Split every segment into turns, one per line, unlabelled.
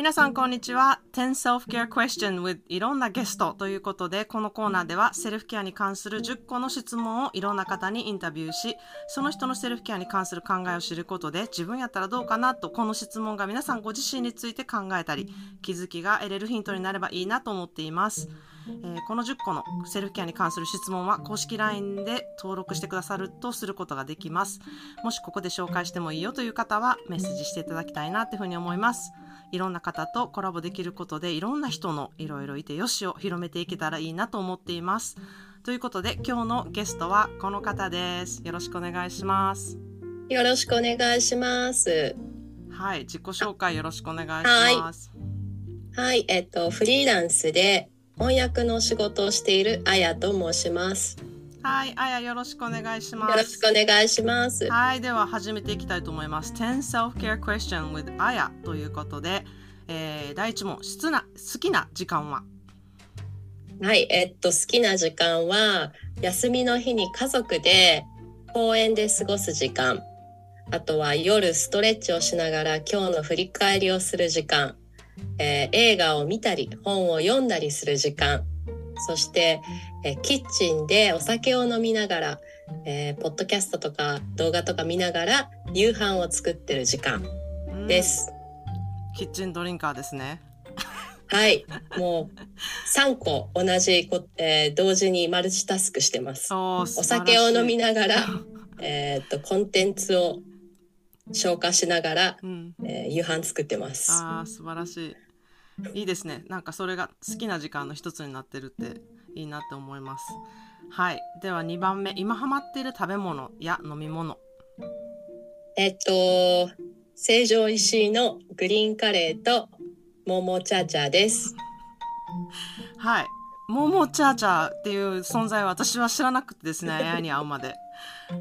皆さんこんにちは。10 Self-Care Question with いろんなゲストということで、このコーナーではセルフケアに関する10個の質問をいろんな方にインタビューし、その人のセルフケアに関する考えを知ることで、自分やったらどうかなと、この質問が皆さんご自身について考えたり、気づきが得れるヒントになればいいなと思っています。えーこの10個のセルフケアに関する質問は公式 LINE で登録してくださるとすることができます。もしここで紹介してもいいよという方はメッセージしていただきたいなというふうに思います。いろんな方とコラボできることでいろんな人のいろいろいてよしを広めていけたらいいなと思っています。ということで今日のゲストはこの方です。よろしくお願いします。
よろしくお願いします。
はい、自己紹介よろしくお願いします。
はい、えっと、フリーランスで翻訳の仕事をしているあやと申します。
はい、あやよろしくお願いします。
よろしくお願いします。
はい、では始めていきたいと思います。10 Self-Care Question with あやということで、えー第一問、質な好きな時間は？
はい、えっと、好きな時間は、休みの日に家族で公園で過ごす時間。あとは夜ストレッチをしながら今日の振り返りをする時間。えー映画を見たり、本を読んだりする時間。そして、えーキッチンでお酒を飲みながら、えーポッドキャストとか動画とか見ながら夕飯を作ってる時間
うん
です。
キッチンドリンカーですね。
はい、もう3個同じこ、えー同時にマルチタスクしてます。
お
お酒を飲みながら、えーっと、コンテンツを消化しながら、
うん、
えー夕飯作ってます。
ああ素晴らしい。いいですね。なんかそれが好きな時間の一つになってるっていいなって思います。はい。では2番目、今ハマっている食べ物や飲み物。
えっと、成城石井のグリーンカレーとモモチャチャです。
はい。モモチャーチャーっていう存在は私は知らなくてですね、AI に会うまで。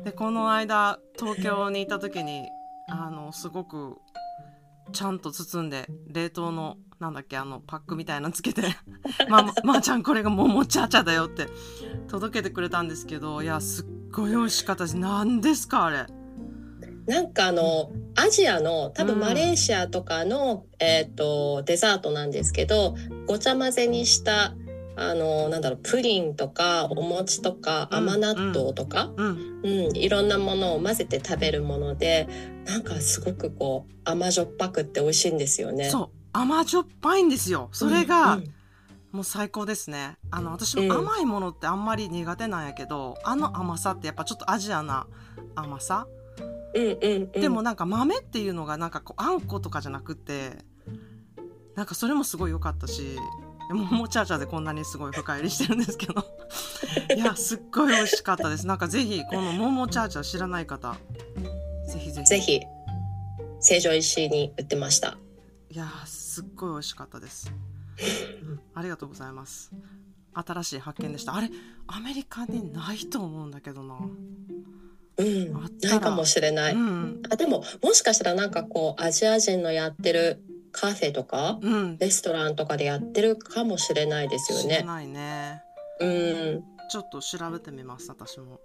で、この間、東京にいた時に、あの、すごく、ちゃんと包んで、冷凍の、なんだっけ、あの、パックみたいなのつけて、まあ、ままあちゃんこれがモモチャーチャーだよって、届けてくれたんですけど、いや、すっごい美味しかったです。何ですか、あれ。
なんかあの、アジアの多
うん
分マレーシアとかの、えっと、デザートなんですけど、ごちゃ混ぜにした、あの、なんだろう、プリンとか、お餅とか、
うん
甘納豆とか、
うん。
うん、いろんなものを混ぜて食べるもので、なんかすごくこう、甘じょっぱくって美味しいんですよね。
そう。甘じょっぱいんですよ。それが、
うん
もう最高ですね。あの、私
うん
も甘いものってあんまり苦手なんやけど、あの甘さってやっぱちょっとアジアな甘さ、
うんうんうん、
でもなんか豆っていうのがなんかこうあんことかじゃなくて、なんかそれもすごい良かったし、ももチャーチャーでこんなにすごい深入りしてるんですけど。いや、すっごい美味しかったです。なんかぜひ、このももチャーチャー知らない方、ぜひぜひ。
ぜひ、成城石井に売ってました。
いやーすっごい美味しかったです。ありがとうございます。新しい発見でした。あれ、アメリカにないと思うんだけどな。
うんないかもしれない。
うん。
あでももしかしたらなんかこうアジア人のやってるカフェとか
うん。
レストランとかでやってるかもしれないですよね。
ないね。
うん、
ちょっと調べてみます、私も。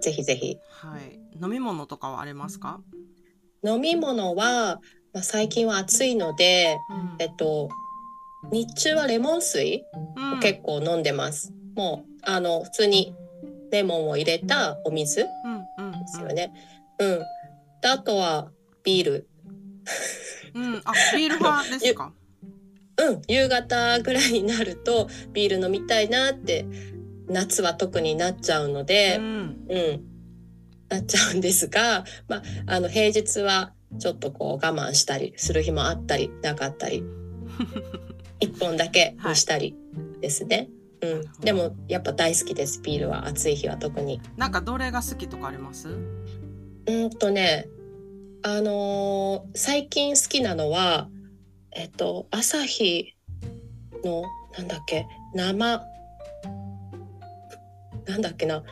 ぜひぜひ。
はい。飲み物とかはありますか？
飲み物は、まあ、最近は暑いので、
うん
えっと日中はレモン水
うん
を結構飲んでます。もうあの普通にレモンを入れたお水で
うんうん
すよね。うん。であとはビール。
うん。うん。あ、ビール派ですか？
うん、夕方ぐらいになるとビール飲みたいなって夏は特になっちゃうの
う
で、
ん。
うん、なっちゃうんですが、まあ、あの平日はちょっとこう我慢したりする日もあったりなかったり 一本だけにしたりですね。うん、でもやっぱ大好きですビールは暑い日は特に。
なんかどれが好きとかあります？
うんとねあのー最近好きなのはえっと朝日のなんだっけ生なんだっけな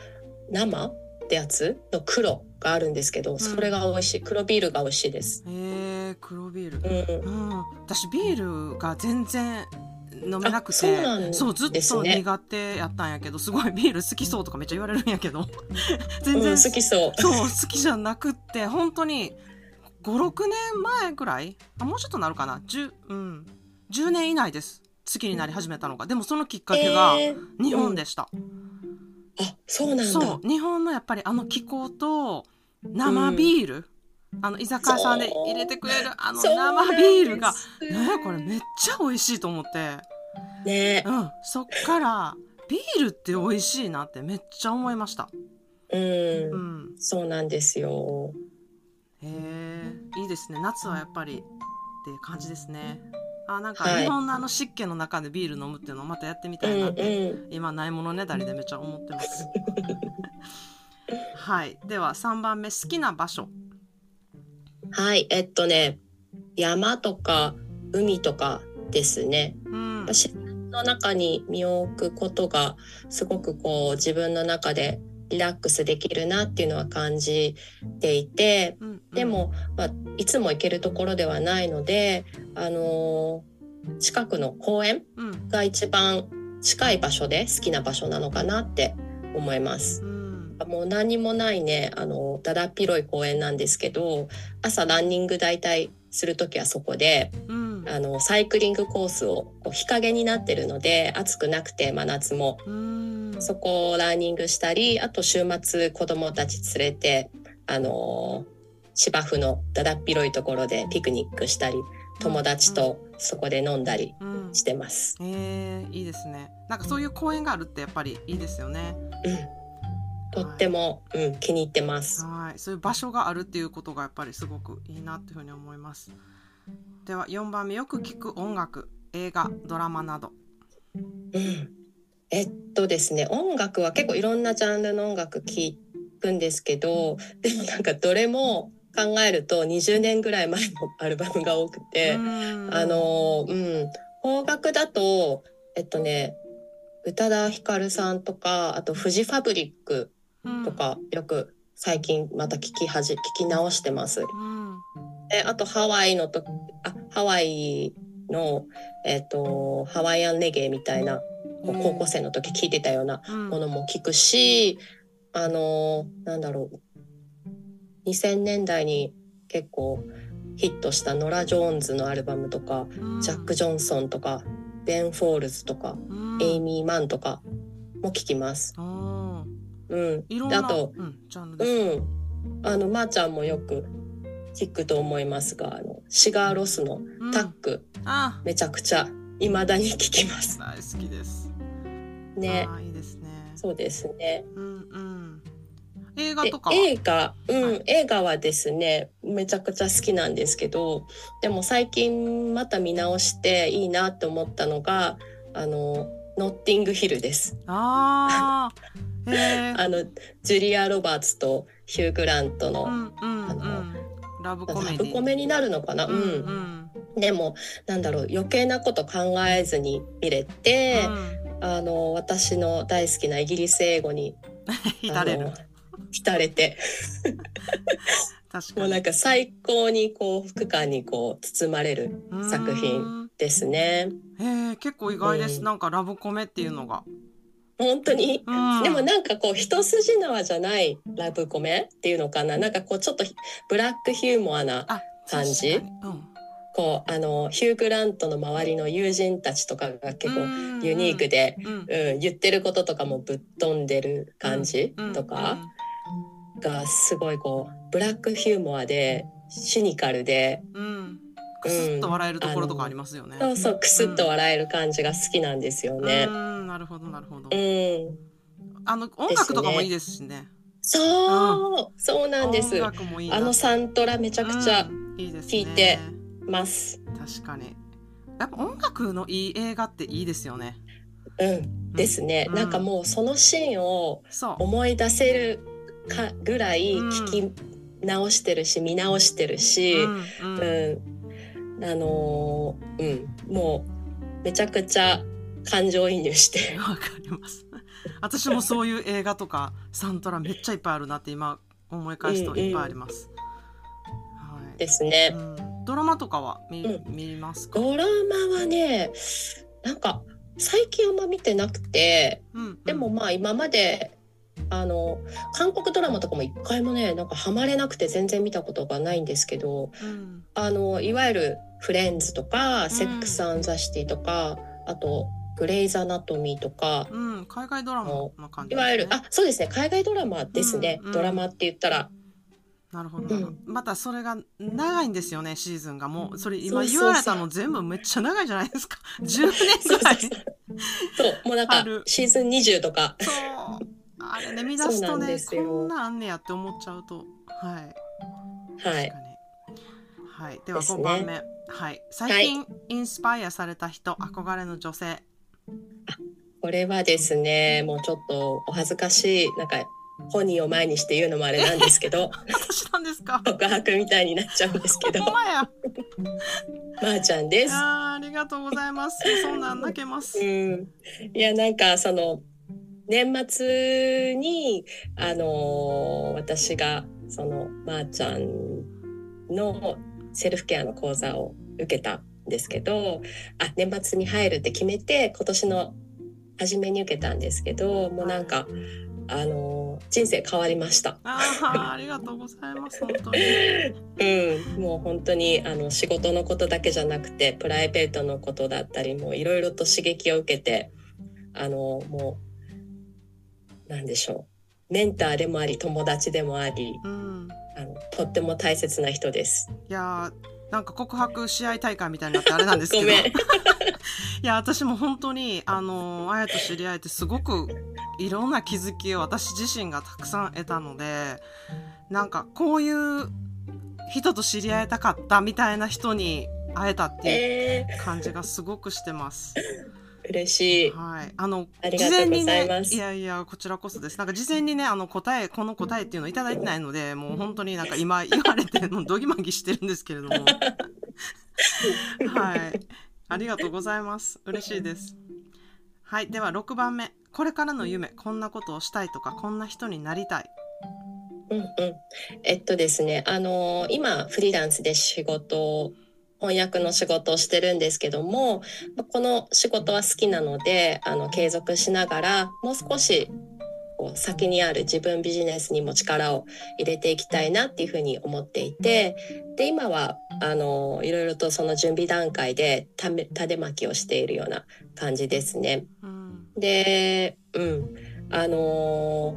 生ってやつの黒があるんですけど、それが美味しい。黒ビールが美味しいです。
えー、黒ビール。
うん、
うん、私ビールが全然飲めなくて
あそうなんですね。
そうずっと苦手やったんやけどすごいビール好きそうとかめっちゃ言われるんやけど。全然、
うん、好きそう。
そう好きじゃなくって本当に56年前ぐらい？あもうちょっとなるかな？10,、うん、10年以内です。好きになり始めたのが。でもそのきっかけが
えー。
日本でした、
あそうなんだ。
そう。日本のやっぱりあの気候と生ビール、あの居酒屋さんで入れてくれるあの生ビールが。ねこれめっちゃ美味しいと思って。
ね。
うん。そっからビールって美味しいなってめっちゃ思いました。
うん、
うん。
そうなんですよ
へえいいですね。夏はやっぱりっていう感じですね。あなんか
はい。
日本のあの湿気の中でビール飲むっていうのをまたやってみた
うん
いなって、
う
今ないものねだりでめっちゃ思ってます。はい。では3番目好きな場所。
んはい。えっとね山とか海とかですね。
うん。
自然の中に身を置くことがすごくこう自分の中でリラックスできるなっていうのは感じていて
うん
でも、まあ、いつも行けるところではないので、あのー近くの公園
うん。
が一番近い場所で好きな場所なのかなって思います。
うん。
もう何もないねあのだだっ広い公園なんですけど朝ランニング大体する時はそこで
うん。
あのサイクリングコースをこう日陰になってるので暑くなくて真夏も。
うん
そこをランニングしたりあと週末子供たち連れてあの芝生のだだっ広いところでピクニックしたり友達とそこで飲んだり
うん。
してます。
えー、いいですね。なんかそういう公園があるってやっぱりいいですよね。
うん、とっても、うん、気に入ってます。
はい。そういう場所があるっていうことがやっぱりすごくいいなっていうふうに思います。では4番目よく聞く音楽映画ドラマなど。
うん、えっとですね音楽は結構いろんなジャンルの音楽聴くんですけどでもなんかどれも考えると20年ぐらい前のアルバムが多くて、
うん。
あのうん邦楽だとえっとね宇多田ヒカルさんとかあとフジファブリック
うん。
とかよく最近また聞きはじ聞き直してます。
うん。
であとハワイのとあハワイのえっとハワイアンレゲエみたいなこう高校生の時聞いてたような
うん。
ものも聞くし、あのなんだろう。2000年代に結構ヒットしたノラ・ジョーンズのアルバムとか、
うん。
ジャック・ジョンソンとかベン・フォールズとか、
うん。
エイミー・マンとかも聞きます。うん、あと、
うん、
あのまー、ちゃんもよく聞くと思いますがあのシガーロスの
うん。
タック、
あ。
めちゃくちゃ未だに聞きます。
大好きです
ね、
いいですね。
そうですね。
うんうん。映画
で
とかは？
映画、うん、
はい。
映画はですねめちゃくちゃ好きなんですけどでも最近また見直していいなって思ったのがあのノッティングヒルです。
ああ
あのジュリア・ロバーツとヒュー・グラントの、
うんうんう
あの
んラブコメディ
ラブコメになるのかな、
う
うんん
うん。
でもなんだろう余計なこと考えずに見れて、
うん
あの私の大好きなイギリス英語に
浸れる。
浸れて。
確かに。
もうなんか最高にこう副感にこう包まれる作品ですね。
うん。へえ結構意外です、
うん。
なんかラブコメっていうのが、
本当に、
うん、
でもなんかこう一筋縄じゃないラブコメっていうのかな。なんかこうちょっとブラックヒューモアな
あ
感じ
うん
こうあのヒュー・グラントの周りの友人たちとかが結構
うん
ユニークで、
うん
うん言ってることとかもぶっ飛んでる感じ
うん
とかがすごいこうブラックヒューモアでシニカルで
うん、うん、くすっと笑えるところとかありますよね、
そうそうクスッと笑える感じが好きなんですよね。
うん。なるほどなるほど、
うん、
あの音楽とかもいいですしね。
そう、そうなんです。あのサントラめちゃくちゃ
うん。いいですね。
聞いてます。
確かに。やっぱ音楽のいい映画っていいですよね。
うん、ですね、
うん。
なんかもうそのシーンを思い出せるかぐらい聞き直してるし、見直してるし、
う
うん。
んうん。
あのーうん、もうめちゃくちゃ感情移入して、
わかります。私もそういう映画とかサントラめっちゃいっぱいあるなって今思い返すといっぱいあります。はい。
ですね。
うん、ドラマとかは見,、
う
見ますか？
ドラマはね、なんか最近あんま見てなくて、
うん、
でもまあ今まであの韓国ドラマとかも一回もねなんかハマれなくて全然見たことがないんですけど
うん。
あのいわゆる「フレンズ」とか「セックス・アン・ザ・シティ」とかあと「グレイズ・アナトミー」とか
うん、海外ドラマの感じ
いわゆるあそうですね。海外ドラマですね、
うんうん。
ドラマって言ったら
なるほど、
うん。
またそれが長いんですよねシーズンが。もうそれ今言われたの全部めっちゃ長いじゃないですか。10年ぐらい。
そう。もうなんかシーズン20とか。
そう。あれね見出すとねこんなんあんねやって思っちゃうと。はい。
はい。
はい。では
ですね。
5番目。はい。最近インスパイアされた人憧れの女性。
これはですねもうちょっとお恥ずかしいなんか本人を前にして言うのもあれなんですけど
私なんですか？
告白みたいになっちゃうんですけど。
ま
ーちゃんです。
いやーありがとうございます。そんなん泣けます。
うん、いやなんかその年末にあのー私がそのまーちゃんのセルフケアの講座を受けたんですけどあ年末に入るって決めて今年の初めに受けたんですけどもうなんかあのー人生変わりました。
あーありがとうございます本当に
うん、もう本当にあの仕事のことだけじゃなくてプライベートのことだったりもいろいろと刺激を受けてあのもうなんでしょうメンターでもあり友達でもあり
うん
あのとっても大切な人です。
いやーなんか告白試合大会みたいになってあれなんですけど。いや私も本当にあのーあやと知り合えてすごくいろんな気づきを私自身がたくさん得たのでなんかこういう人と知り合いたかったみたいな人に会えたっていう
え
感じがすごくしてます。
ー、嬉しい。
はい、あの
ありがとうございます。
事前にねいやいやこちらこそです。なんか事前にねあの答えこの答えっていうのをいただいてないのでもう本当になんか今 言われてもうどぎまぎしてるんですけれども。はい。ありがとうございます。嬉しいです。はい。では6番目。これからの夢こんなことをしたいとかこんな人になりたい。
うんうん、えっとですねあの今フリーランスで仕事を翻訳の仕事をしてるんですけどもまあこの仕事は好きなのであの継続しながらもう少しこう先にある自分ビジネスにも力を入れていきたいなっていうふうに思っていてで今はあのいろいろとその準備段階で種種まきをしているような感じですね。
うん
で、うん、あの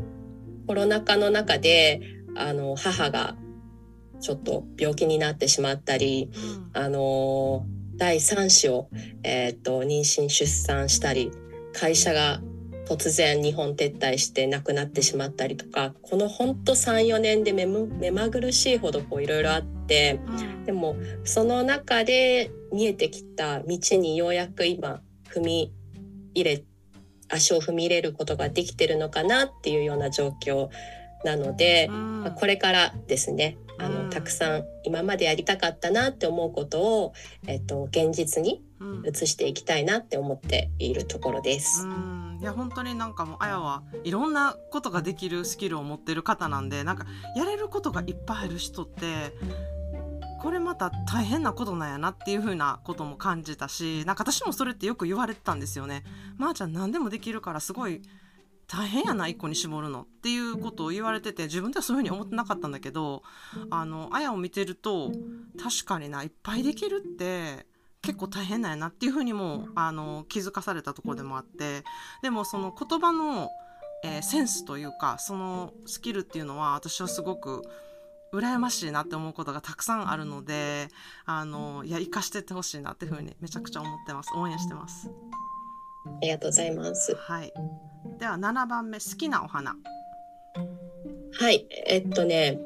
コロナ禍の中であの母がちょっと病気になってしまったり、
うん。
あの第3子を、えー、と妊娠出産したり会社が突然日本撤退して亡くなってしまったりとかこのほんと34年で目まぐるしいほどこういろいろあって
うん。
でもその中で見えてきた道にようやく今踏み入れ足を踏み入れることができてるのかなっていうような状況なので、
うん。
まあこれからですねたくさん今までやりたかったなって思うことを、えっと、現実に
うん
移していきたいなって思っているところです。
うんいや本当になんかもうあやはいろんなことができるスキルを持ってる方なんでなんかやれることがいっぱいある人ってこれまた大変なことなんやなっていう風なことも感じたしなんか私もそれってよく言われてたんですよね。まー、ちゃん何でもできるからすごい大変やな一個に絞るのっていうことを言われてて自分ではそういうふうに思ってなかったんだけどあのあやを見てると確かにないっぱいできるって結構大変なんやなっていうふうにもあの気づかされたところでもあってでもその言葉の、えーセンスというかそのスキルっていうのは私はすごく羨ましいなって思うことがたくさんあるのであのいや生かしてってほしいなっていうふうにめちゃくちゃ思ってます応援してます。
ありがとうございます。
はい、では7番目好きなお花。
はい、えっとね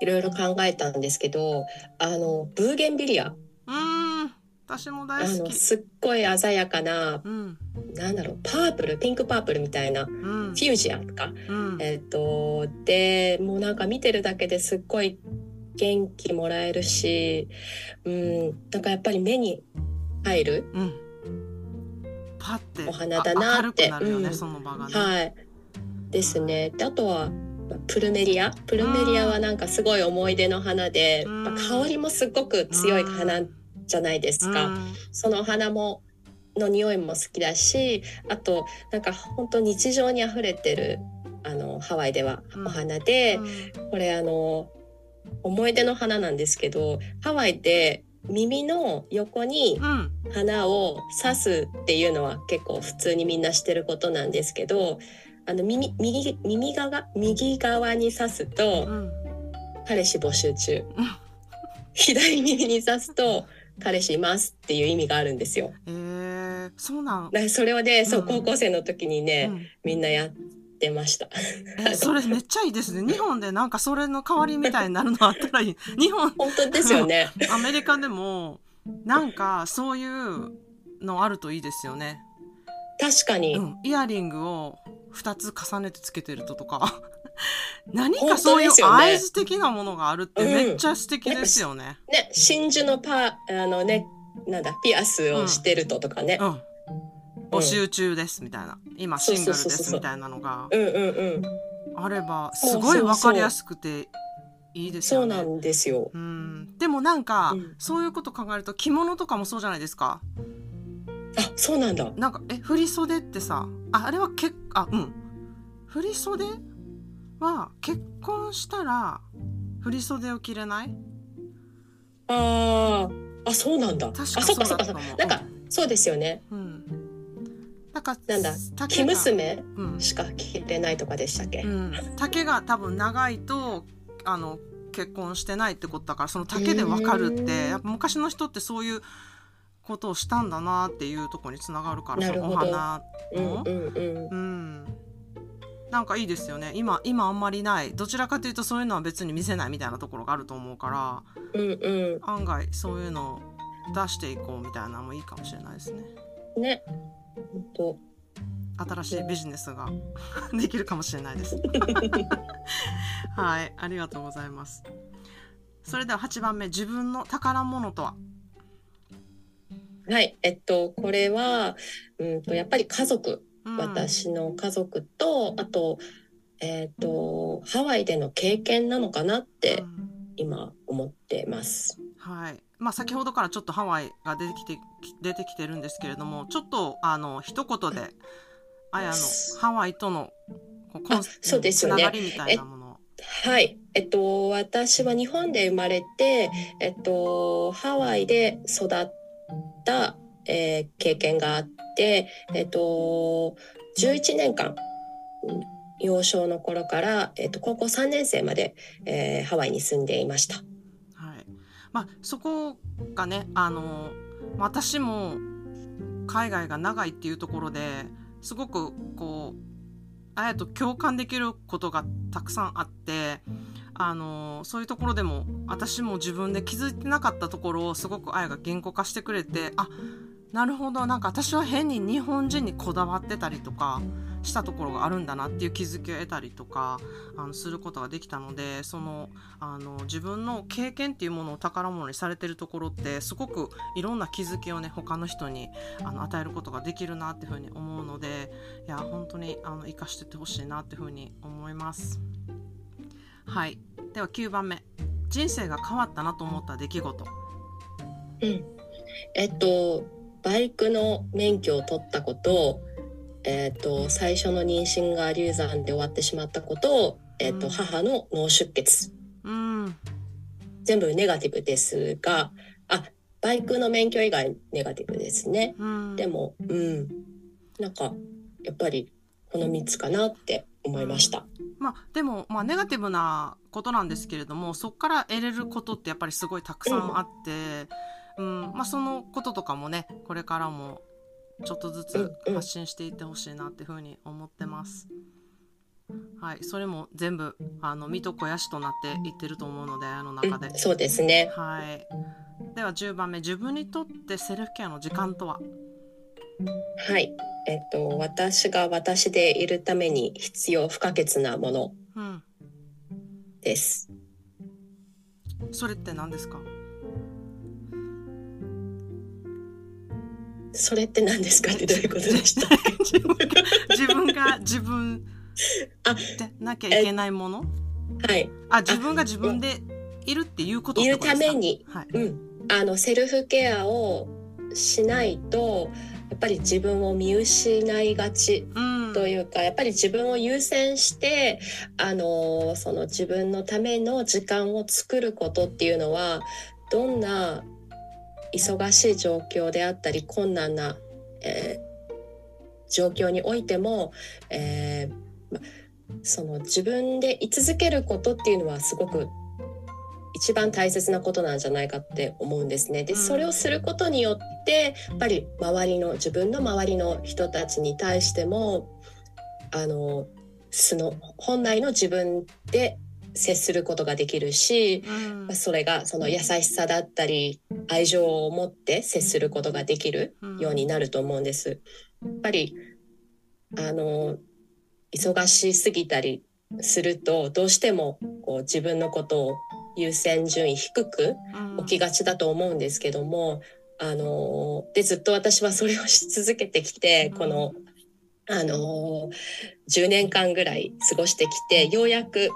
いろいろ考えたんですけどあのブーゲンビリア。
うーん。私も
あ
大好き。
のすっごい鮮やかな
うん。
なんだろうパープルピンクパープルみたいなフ
うん。
ュージアとか、
うん。
えっとでもうなんか見てるだけですっごい元気もらえるし、うん、なんかやっぱり目に入る、
うんパって
お花だなって。
ね、
うん。
その場がね。
はい。ですね。であとはまあプルメリア。プルメリアはなんかすごい思い出の花で、
うん。
まあ香りもすっごく強い花じゃないですか。
うん。
そのお花もの匂いも好きだしあとなんか本当日常にあふれてるあのハワイではお花で、これあの思い出の花なんですけどハワイで耳の横に花を刺すっていうのは結構普通にみんなしてることなんですけどあの耳右耳側右側に刺すと、彼氏募集中。左耳に刺すと彼氏いますっていう意味があるんですよ。
えー、そうなん。
それをね、そう高校生の時にね、うん、みんなやってました。
え それめっちゃいいですね。日本でなんかそれの代わりみたいになるのあったらいい。日本
本当ですよね。
アメリカでもなんかそういうのあるといいですよね。
確かに、う
ん、イヤリングを2つ重ねてつけてるととか何かそういう合図的なものがあるってめっちゃ素敵ですよね。
うん、ね真珠のパあのねなんだピアスをしてるととかね。うん、
募集中ですみたいな今シングルですみたいなのがあればすごい分かりやすくていいですよ
ね。そうなんですよ。
うん、でもなんか、うん、そういうこと考えると着物とかもそうじゃないですか。
あそうなんだ。
なんかえ振袖ってさああれはけあうん振袖は結婚したら振袖を着れない？
ああそうなんだ。確
かそうだった
なんか、そうですよね。うん。なんかなんだ生娘？しか着れないとかでしたっけ、うん、
丈が多分長いとあの結婚してないってことだからその丈でわかるってやっぱ昔の人ってそういうことをしたんだなっていうとこにつながるからそのお花の。うん、うん。うん、なんかいいですよね。今今あんまりない。どちらかというとそういうのは別に見せないみたいなところがあると思うから、うんうん、案外そういうのを出していこうみたいなのもいいかもしれないですね。
ね本当
新しいビジネスが できるかもしれないです。はい、ありがとうございます。それでは8番目、自分の宝物とは？
はい、えっと、これは、うんと、やっぱり家族、うん、私の家族と、あと、えっと、ハワイでの経験なのかなって、今思ってます。
はい。まあ、先ほどからちょっとハワイが出てきて出てきてるんですけれどもちょっとあの一言であやのハワイとの
こうそうですよね。みたいなものはい。えっと、私は日本で生まれて、えっと、ハワイで育った、えー、経験があって、えっと、11年間、幼少の頃から、えっと、高校3年生まで、えー、ハワイに住んでいました。
まあ、そこがねあの私も海外が長いっていうところですごくこうあやと共感できることがたくさんあってあのそういうところでも私も自分で気づいてなかったところをすごくあやが言語化してくれてあなるほどなんか私は変に日本人にこだわってたりとかしたところがあるんだなっていう気づきを得たりとかあのすることができたのでそのあの自分の経験っていうものを宝物にされてるところってすごくいろんな気づきをね他の人にあの与えることができるなっていうふうに思うのでいや本当にあの生かしてってほしいなっていうふうに思います。はいでは9番目人生が変わったなと思った出来事。
うんえっとバイクの免許を取ったことえーと、最初の妊娠が流産で終わってしまったことを、えーと、うん、母の脳出血、うん、全部ネガティブですがあバイクの免許以外ネガティブですね、うん、でもうん。なんかやっぱりこの3つかなって思いました。
まあ、でも、まあ、ネガティブなことなんですけれどもそこから得れることってやっぱりすごいたくさんあって、うんまあ、そのこととかもねこれからもちょっとずつ発信していってほしいなっていうふうに思ってます。はい、それも全部あの水戸肥やしとなっていってると思うのであの中で、
うん、そうですね。
はい。では10番目自分にとってセルフケアの時間とは？
はい、えっと私が私でいるために必要不可欠なものです。
うん、それって何ですか？
それって何ですかってどういうことでした？
自分が自分あでなきゃいけないもの？
はい。
あ自分が自分でいるっていうこと
いるために、はい、うん、あのセルフケアをしないとやっぱり自分を見失いがちというか、やっぱり自分を優先してあのその自分のための時間を作ることっていうのはどんな忙しい状況であったり困難な、えー、状況においても、えー、その自分で居続けることっていうのはすごく一番大切なことなんじゃないかって思うんですね。でそれをすることによってやっぱり周りの自分の周りの人たちに対してもあの素の本来の自分で接することができるし、うん、それがその優しさだったり愛情を持って接することができるようになると思うんです。やっぱりあの忙しすぎたりするとどうしてもこう自分のことを優先順位低く置きがちだと思うんですけども、うん、あのでずっと私はそれをし続けてきて、このあの10年間ぐらい過ごしてきてようやく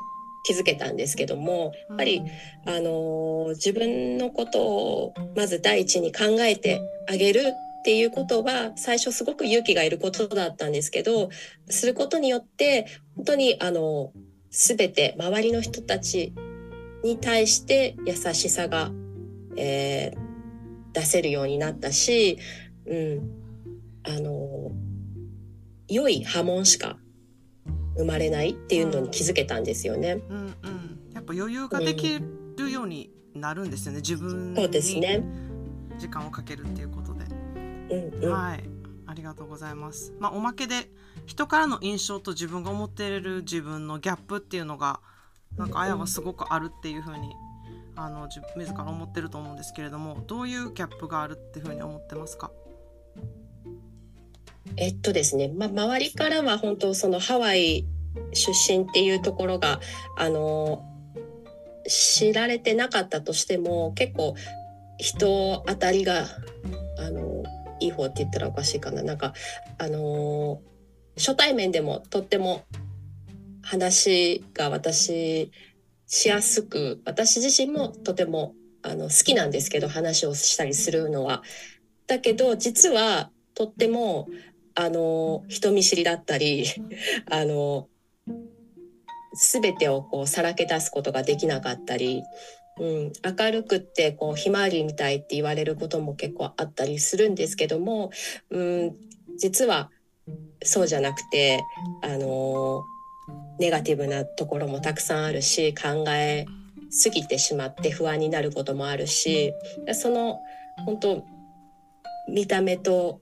気づけたんですけどもやっぱり、あの自分のことをまず第一に考えてあげるっていうことは最初すごく勇気がいることだったんですけどすることによって本当にあの全て周りの人たちに対して優しさが、えー、出せるようになったし、うん、あの良い波紋しか生まれないっていうのに気づけたんですよね。
うんうん、やっぱ余裕ができるようになるんですよね、うん、自分に時間をかけるっていうことで。
うんうん、
はいありがとうございます。まあ、おまけで人からの印象と自分が思っている自分のギャップっていうのがなんかあやはすごくあるっていうふうにあの自ら思ってると思うんですけれどもどういうギャップがあるっていうふうに思ってますか？
えっとですね、ま、周りからは本当そのハワイ出身っていうところがあの知られてなかったとしても結構人当たりがあのいい方って言ったらおかしいかななんかあの初対面でもとっても話が私しやすく私自身もとてもあの好きなんですけど話をしたりするのは。だけど実はとってもあの人見知りだったりあの全てをこうさらけ出すことができなかったり、うん、明るくってこうひまわりみたいって言われることも結構あったりするんですけども、うん、実はそうじゃなくてあのネガティブなところもたくさんあるし考えすぎてしまって不安になることもあるしその本当見た目と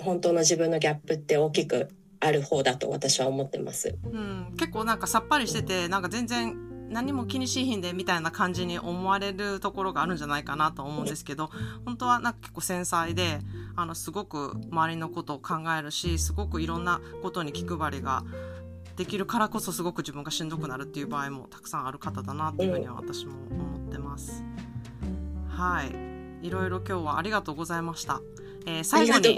本当の自分のギャップって大きくある方だと私は思ってます。
うん、結構なんかさっぱりしててなんか全然何も気にしいひんでみたいな感じに思われるところがあるんじゃないかなと思うんですけど本当はなんか結構繊細であのすごく周りのことを考えるしすごくいろんなことに気配りができるからこそすごく自分がしんどくなるっていう場合もたくさんある方だなっていうふうには私も思ってます。はい、いろいろ今日はありがとうございました。
えー、最後に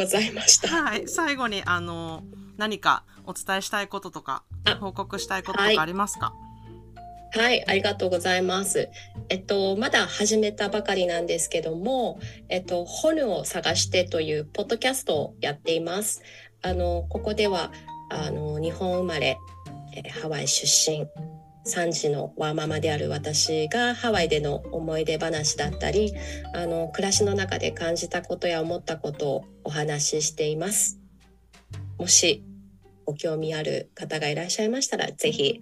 はい、最後にあの何かお伝えしたいこととか報告したいこととかありますか？
はい、ありがとうございます。えっと、まだ始めたばかりなんですけども、えっと、本を探してというポッドキャストをやっています。あの、ここでは、あの日本生まれ、えー、ハワイ出身3児のワーママである私がハワイでの思い出話だったりあの暮らしの中で感じたことや思ったことをお話ししています。もしご興味ある方がいらっしゃいましたらぜひ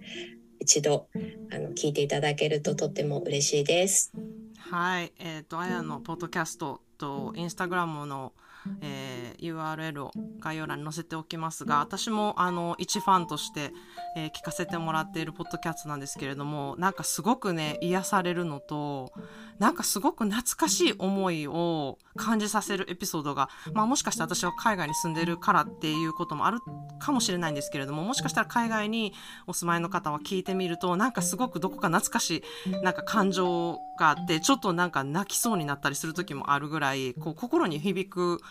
一度あの聞いていただけるととっても嬉しいです。
はい、えっ、ー、とあやのポッドキャストとインスタグラムのえー、URL を概要欄に載せておきますが私もあの一ファンとして、えー、聞かせてもらっているポッドキャストなんですけれどもなんかすごくね癒されるのとなんかすごく懐かしい思いを感じさせるエピソードが、まあ、もしかして私は海外に住んでるからっていうこともあるかもしれないんですけれどももしかしたら海外にお住まいの方は聞いてみるとなんかすごくどこか懐かしいなんか感情があってちょっとなんか泣きそうになったりする時もあるぐらいこう心に響く、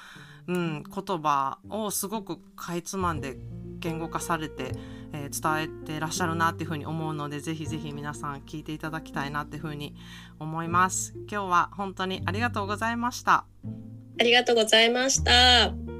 うん、言葉をすごくかいつまんで言語化されて、えー、伝えてらっしゃるなっていうふうに思うのでぜひぜひ皆さん聞いていただきたいなっていうふうに思います。今日は本当にありがとうございました。
ありがとうございました。